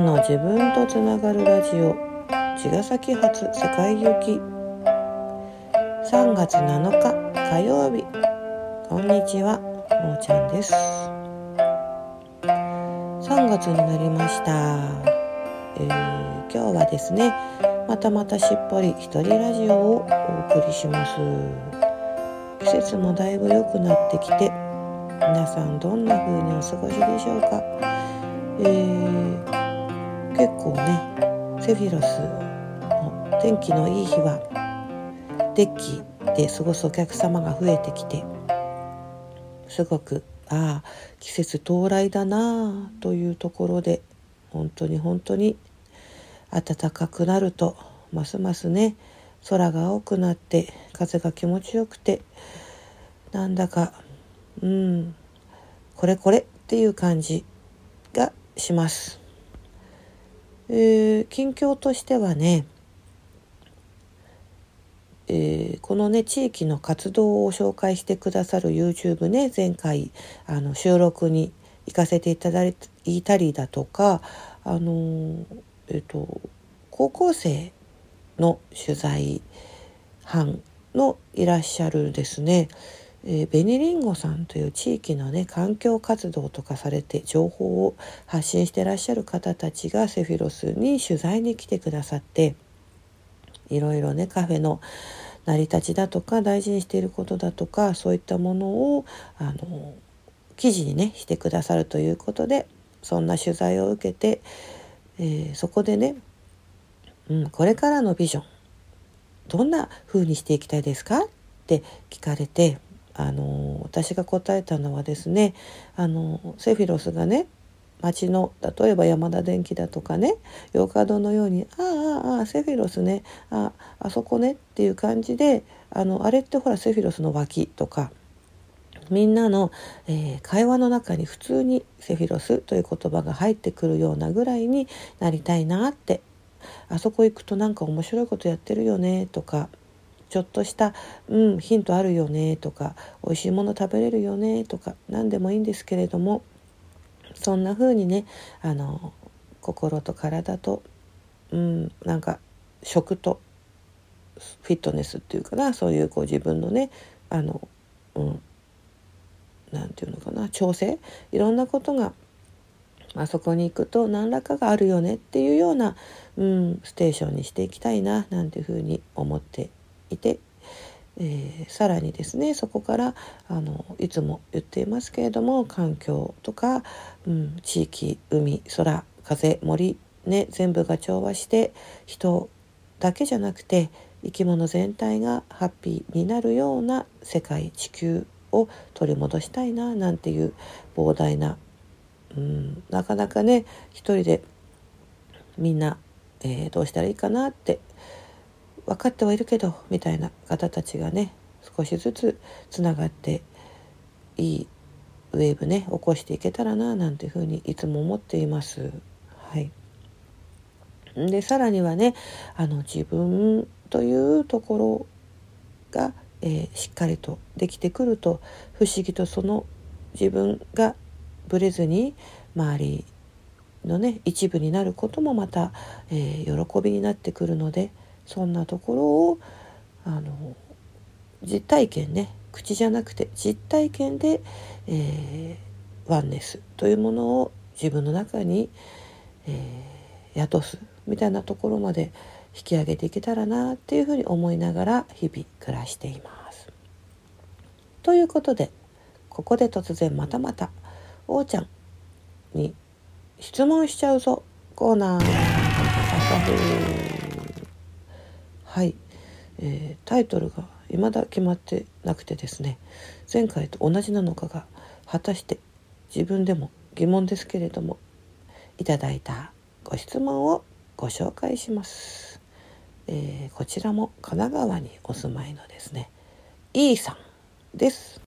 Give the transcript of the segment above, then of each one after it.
んの自分とつながるラジオ。茅ヶ崎発世界行き。3月7日火曜日。こんにちはもーちゃんです。3月になりました、えー、今日はですねまたまたしっぽり一人ラジオをお送りします。季節もだいぶ良くなってきて皆さんどんな風にお過ごしでしょうか、えー、結構ねセフィロスの天気のいい日はデッキで過ごすお客様が増えてきてすごくああ季節到来だなあというところで本当に本当に暖かくなるとますますね空が青くなって風が気持ちよくてなんだかうんこれこれっていう感じがします。えー、近況としてはね、えー、このね地域の活動を紹介してくださる YouTube ね前回あの収録に行かせていただいたりだとかあのえっ、と高校生の取材班のいらっしゃるですね。えー、ベニリンゴさんという地域のね環境活動とかされて情報を発信してらっしゃる方たちがセフィロスに取材に来てくださっていろいろねカフェの成り立ちだとか大事にしていることだとかそういったものをあの記事にねしてくださるということでそんな取材を受けて、えー、そこでね、うん、これからのビジョンどんな風にしていきたいですか？って聞かれてあの私が答えたのはですねあのセフィロスがね町の例えば山田電機だとかね洋華堂のように「ああああセフィロスねああそこね」っていう感じであのあれってほらセフィロスの脇とかみんなの、えー、会話の中に普通にセフィロスという言葉が入ってくるようなぐらいになりたいなってあそこ行くとなんか面白いことやってるよねとかちょっとした、うん、ヒントあるよねとか美味しいもの食べれるよねとか何でもいいんですけれどもそんな風にねあの心と体と、うん、なんか食とフィットネスっていうかなそういうこう自分のねあの、うん、なていうのかな調整いろんなことがあそこに行くと何らかがあるよねっていうような、うん、ステーションにしていきたいななんていうふうに思っていて、えー、さらにですねそこからあのいつも言っていますけれども環境とか、うん、地域海空風森ね全部が調和して人だけじゃなくて生き物全体がハッピーになるような世界地球を取り戻したいななんていう膨大な、うん、なかなかね一人でみんな、えー、どうしたらいいかなって分かってはいるけどみたいな方たちがね少しずつつながっていいウェーブね起こしていけたらななんていうふうにいつも思っています。はい、でさらにはねあの自分というところが、えー、しっかりとできてくると不思議とその自分がぶれずに周りのね一部になることもまた、えー、喜びになってくるのでそんなところをあの実体験ね口じゃなくて実体験で、えー、ワンネスというものを自分の中に、えー、宿すみたいなところまで引き上げていけたらなっていうふうに思いながら日々暮らしています。ということでここで突然またまたおーちゃんに質問しちゃうぞコーナー。はい、えー、タイトルが未だ決まってなくてですね。前回と同じなのかが果たして自分でも疑問ですけれどもいただいたご質問をご紹介します、えー、こちらも神奈川にお住まいのですね E さんです。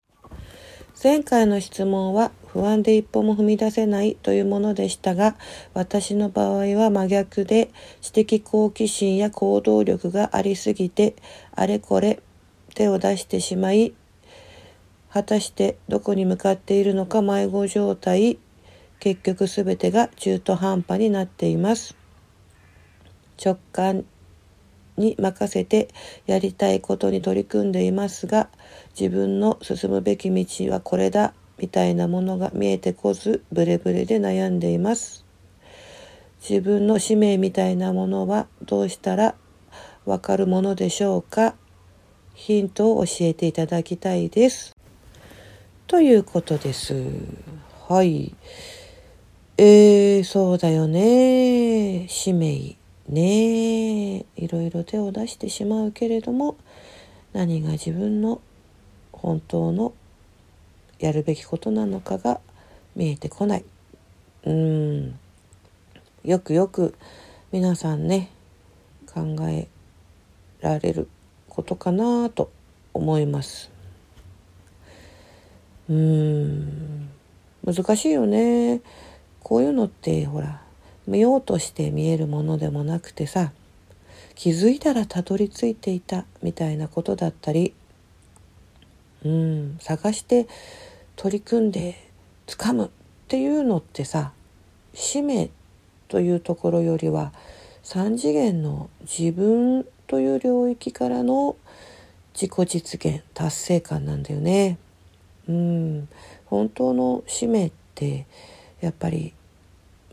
前回の質問は不安で一歩も踏み出せないというものでしたが私の場合は真逆で知的好奇心や行動力がありすぎてあれこれ手を出してしまい果たしてどこに向かっているのか迷子状態結局全てが中途半端になっています。直感に任せてやりたいことに取り組んでいますが自分の進むべき道はこれだ。みたいなものが見えてこずブレブレで悩んでいます。自分の使命みたいなものはどうしたらわかるものでしょうか？ヒントを教えていただきたいです。ということです。はい。えー、そうだよね。使命ね。いろいろ手を出してしまうけれども何が自分の本当のやるべきことなのかが見えてこない。うん。よくよく皆さんね考えられることかなと思います。うーん。難しいよね。こういうのってほら見ようとして見えるものでもなくてさ気づいたらたどり着いていたみたいなことだったりうん。探して取り組んで掴むっていうのってさ使命というところよりは3次元の自分という領域からの自己実現達成感なんだよね。うん。本当の使命ってやっぱり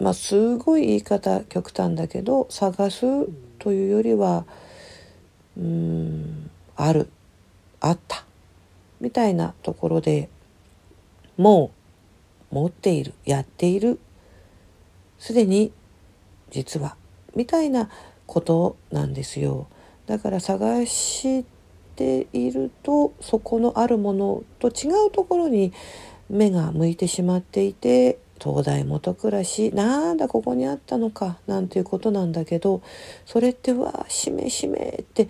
まあすごい言い方極端だけど探すというよりはうんある。あった。みたいなところでもう持っているやっている。すでに実はみたいなことなんですよ。だから探しているとそこのあるものと違うところに目が向いてしまっていて東大元暮らしなんだここにあったのかなんていうことなんだけどそれってうわしめしめって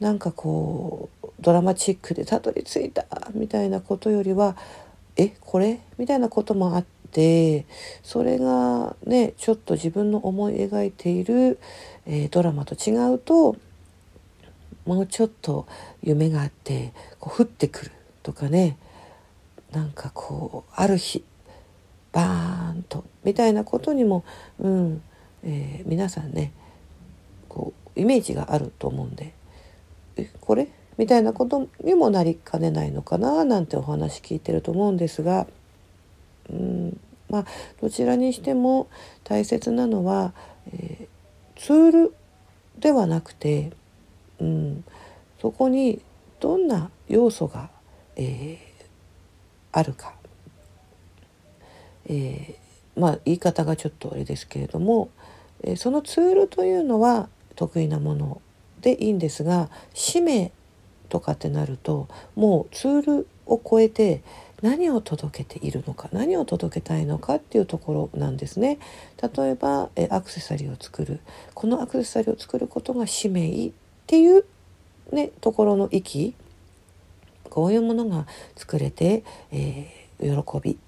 なんかこうドラマチックでたどり着いたみたいなことよりはえこれ？みたいなこともあってそれがねちょっと自分の思い描いている、えー、ドラマと違うともうちょっと夢があってこう降ってくるとかねなんかこうある日バーンとみたいなことにも、うんえー、皆さんねこうイメージがあると思うんでえこれ？みたいなことにもなりかねないのかななんてお話聞いてると思うんですが、うんまあ、どちらにしても大切なのは、えー、ツールではなくて、うん、そこにどんな要素が、えー、あるか。えー、まあ言い方がちょっとあれですけれども、え、そのツールというのは得意なものでいいんですが使命とかってなるともうツールを超えて何を届けているのか何を届けたいのかっていうところなんですね。例えばえアクセサリーを作る。このアクセサリーを作ることが使命っていう、ね、ところの域。こういうものが作れて、えー、喜び。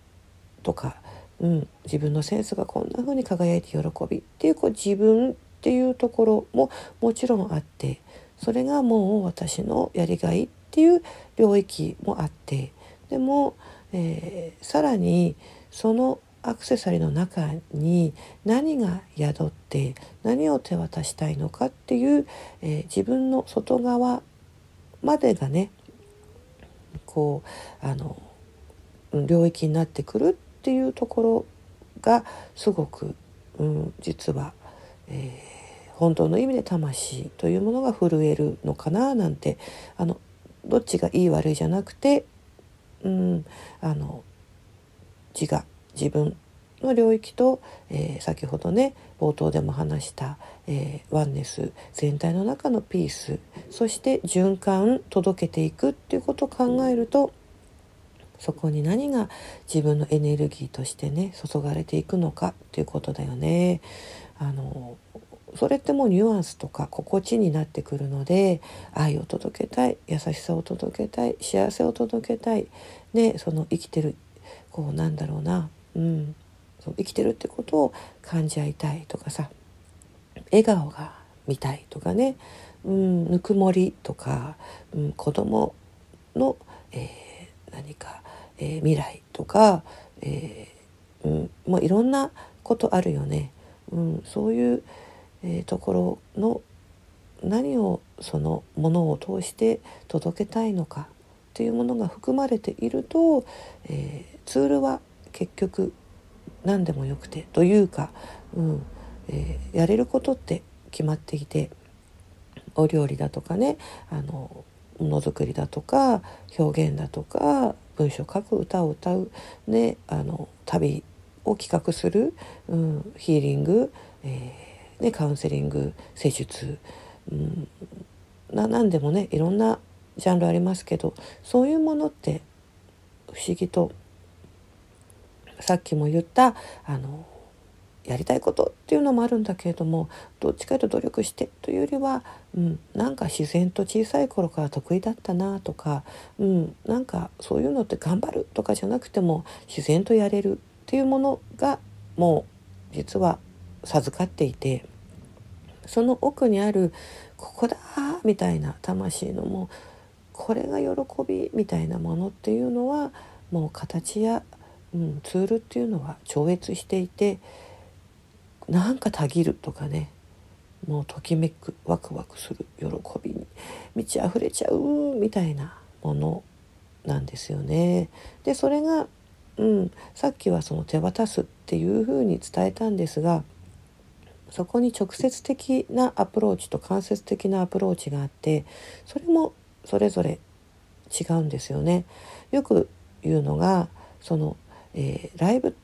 とかうん、自分のセンスがこんな風に輝いて喜びっていうこう自分っていうところももちろんあってそれがもう私のやりがいっていう領域もあってでも、えー、さらにそのアクセサリーの中に何が宿って何を手渡したいのかっていう、えー、自分の外側までがねこうあの領域になってくるっていうところがすごく、うん、実は、えー、本当の意味で魂というものが震えるのかななんてあのどっちがいい悪いじゃなくて、うん、あの自我自分の領域と、えー、先ほどね冒頭でも話した、えー、ワンネス全体の中のピースそして循環届けていくっていうことを考えるとそこに何が自分のエネルギーとしてね注がれていくのかっていうことだよね。あのそれってもうニュアンスとか心地になってくるので愛を届けたい優しさを届けたい幸せを届けたい、ね、その生きてるこうなんだろうな、うん、その生きてるってことを感じ合いたいとかさ笑顔が見たいとかね、うん、ぬくもりとか、うん、子供の、えー、何かえー、未来とか、えー、うん、もういろんなことあるよね。うん、そういう、えー、ところの何をそのものを通して届けたいのかっていうものが含まれていると、えー、ツールは結局何でもよくてというか、うんえー、やれることって決まっていてお料理だとかねあのものづくりだとか表現だとか文章書く歌を歌う、ね、あの旅を企画する、うん、ヒーリング、えーね、カウンセリング施術、うん、な何でもねいろんなジャンルありますけどそういうものって不思議とさっきも言ったあのやりたいことっていうのもあるんだけれどもどっちかというと努力してというよりは、うん、なんか自然と小さい頃から得意だったなとか、うん、なんかそういうのって頑張るとかじゃなくても自然とやれるっていうものがもう実は授かっていてその奥にあるここだみたいな魂のもうこれが喜びみたいなものっていうのはもう形や、うん、ツールっていうのは超越していてなんかたぎるとかねもうときめくワクワクする喜びに満ち溢れちゃうみたいなものなんですよね。でそれが、うん、さっきはその手渡すっていうふうに伝えたんですがそこに直接的なアプローチと間接的なアプローチがあってそれもそれぞれ違うんですよね。よく言うのがその、えー、ライブ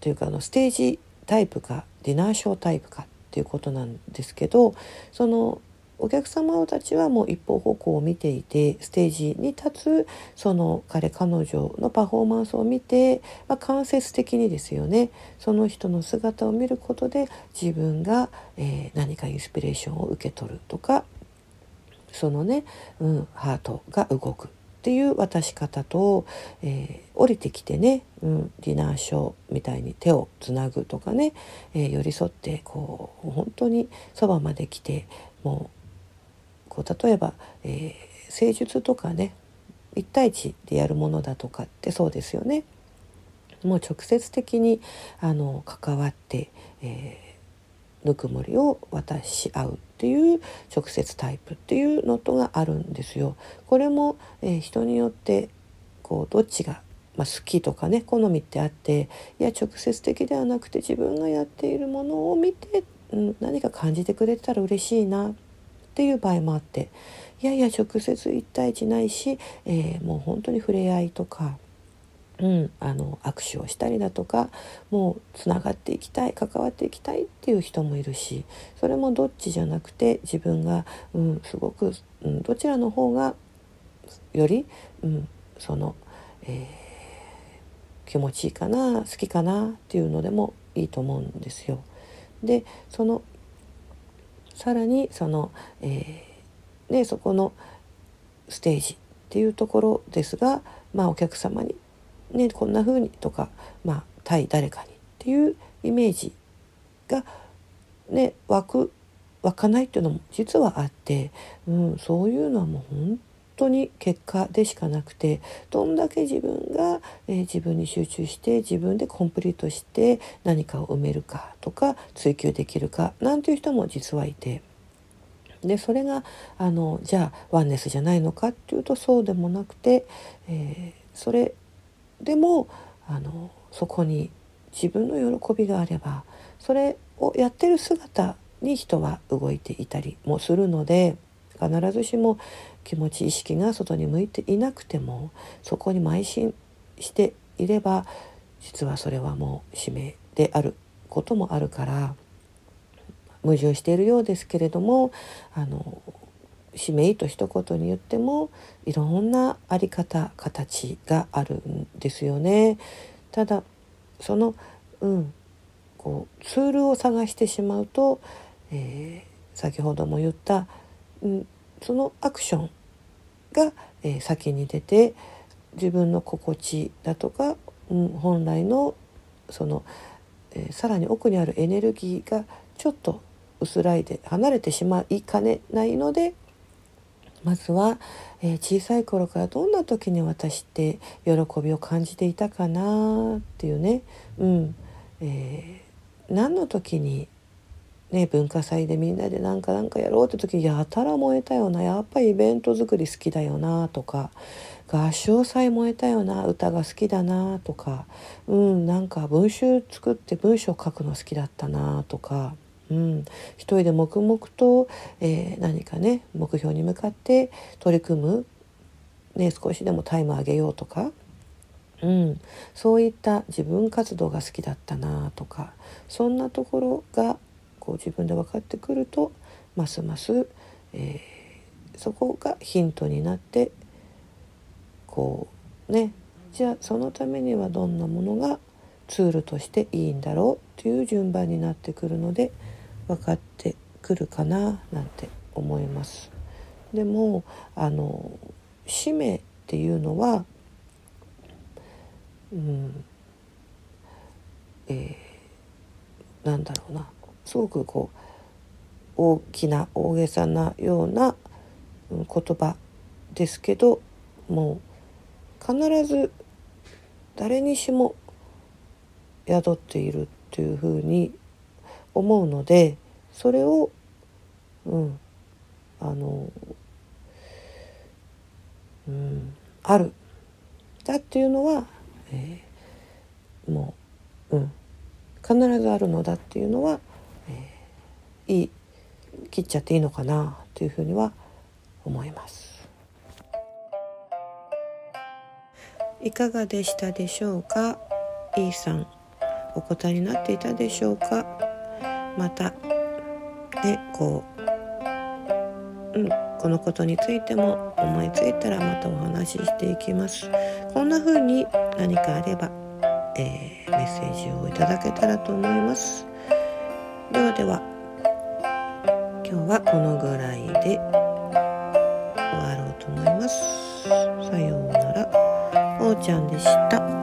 というかあのステージタイプかディナーショータイプかっていうことなんですけどそのお客様たちはもう一方方向を見ていてステージに立つその彼彼女のパフォーマンスを見て、まあ、間接的にですよねその人の姿を見ることで自分が、えー、何かインスピレーションを受け取るとかそのね、うん、ハートが動く。っていう渡し方と、えー、降りてきてね、うん、ディナーショーみたいに手をつなぐとかね、えー、寄り添ってこう本当にそばまで来てもうこう例えば、えー、誠術とかね1対1でやるものだとかってそうですよね。もう直接的にあの関わって、えぬくもりを渡し合うっていう直接タイプっていうのとがあるんですよ。これも、えー、人によってこうどっちが、まあ、好きとかね好みってあっていや直接的ではなくて自分がやっているものを見て、うん、何か感じてくれてたら嬉しいなっていう場合もあっていやいや直接1対1ないし、えー、もう本当に触れ合いとかうん、あの握手をしたりだとかもうつながっていきたい関わっていきたいっていう人もいるしそれもどっちじゃなくて自分が、うん、すごく、うん、どちらの方がより、うん、その、えー、気持ちいいかな好きかなっていうのでもいいと思うんですよ。でそのさらにその、えー、ね、そこのステージっていうところですが、まあ、お客様にね、こんな風にとか、まあ、対誰かにっていうイメージが、ね、湧く湧かないっていうのも実はあって、うん、そういうのはもう本当に結果でしかなくてどんだけ自分が、えー、自分に集中して自分でコンプリートして何かを埋めるかとか追求できるかなんていう人も実はいて。でそれがあのじゃあワンネスじゃないのかっていうとそうでもなくて、えー、それでもあのそこに自分の喜びがあればそれをやってる姿に人は動いていたりもするので必ずしも気持ち意識が外に向いていなくてもそこに邁進していれば実はそれはもう使命であることもあるから矛盾しているようですけれどもあの使命と一言に言ってもいろんなあり方形があるんですよね。ただその、うん、こうツールを探してしまうと、えー、先ほども言った、うん、そのアクションが、え、先に出て自分の心地だとか、うん、本来のその、え、さらに奥にあるエネルギーがちょっと薄らいで離れてしまいかねないのでまずは、えー、小さい頃からどんな時に私って喜びを感じていたかなっていうね、うん、えー、何の時にね、文化祭でみんなでなんかなんかやろうって時やたら燃えたよな。やっぱりイベント作り好きだよなとか合唱祭燃えたよな。歌が好きだなとかうんなんか文集作って文章書くの好きだったなとか。うん、一人で黙々と、えー、何かね目標に向かって取り組む、ね、少しでもタイム上げようとか、うん、そういった自分活動が好きだったなとかそんなところがこう自分で分かってくるとますます、えー、そこがヒントになってこうねじゃあそのためにはどんなものがツールとしていいんだろうっていう順番になってくるので分かってくるかななんて思います。でもあの使命っていうのは、うんえー、なんだろうなすごくこう大きな大げさなような言葉ですけどもう必ず誰にしも宿っているっていうふうに思うのでそれをうんあのうんある。だっていうのは、えー、もううん必ずあるのだっていうのは、いい切っちゃっていいのかなというふうには思います。いかがでしたでしょうか？E さんお答えになっていたでしょうか？またねこう、うん、このことについても思いついたらまたお話ししていきます。こんな風に何かあれば、えー、メッセージをいただけたらと思います。ではでは。今日はこのぐらいで終わろうと思います。さようなら。おうちゃんでした。